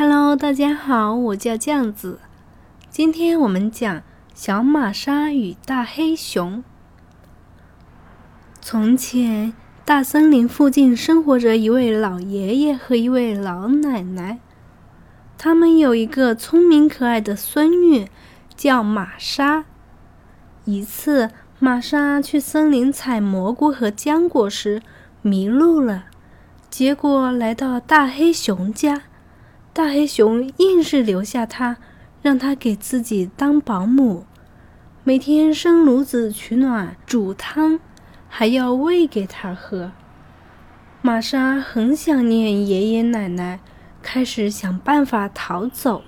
Hello，大家好，我叫酱子。今天我们讲小玛莎与大黑熊。从前，大森林附近生活着一位老爷爷和一位老奶奶，他们有一个聪明可爱的孙女，叫玛莎。一次，玛莎去森林采蘑菇和浆果时迷路了，结果来到大黑熊家。大黑熊硬是留下他，让他给自己当保姆，每天生炉子取暖、煮汤，还要喂给他喝。玛莎很想念爷爷奶奶，开始想办法逃走。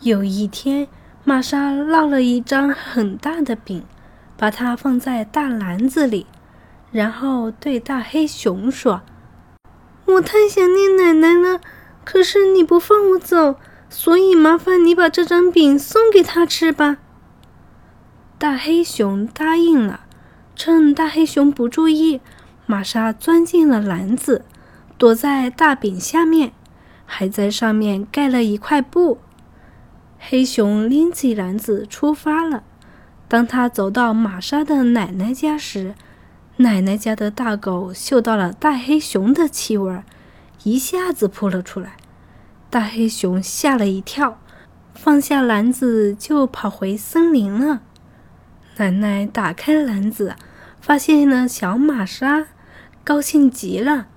有一天，玛莎烙了一张很大的饼，把它放在大篮子里，然后对大黑熊说：“我太想念奶奶了。”可是你不放我走，所以麻烦你把这张饼送给他吃吧。大黑熊答应了。趁大黑熊不注意，玛莎钻进了篮子，躲在大饼下面，还在上面盖了一块布。黑熊拎起篮子出发了。当他走到玛莎的奶奶家时，奶奶家的大狗嗅到了大黑熊的气味。一下子扑了出来，大黑熊吓了一跳，放下篮子就跑回森林了。奶奶打开篮子，发现了小玛莎，高兴极了。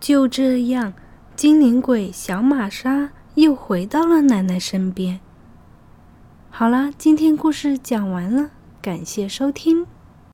就这样，精灵鬼小玛莎又回到了奶奶身边。好了，今天故事讲完了，感谢收听。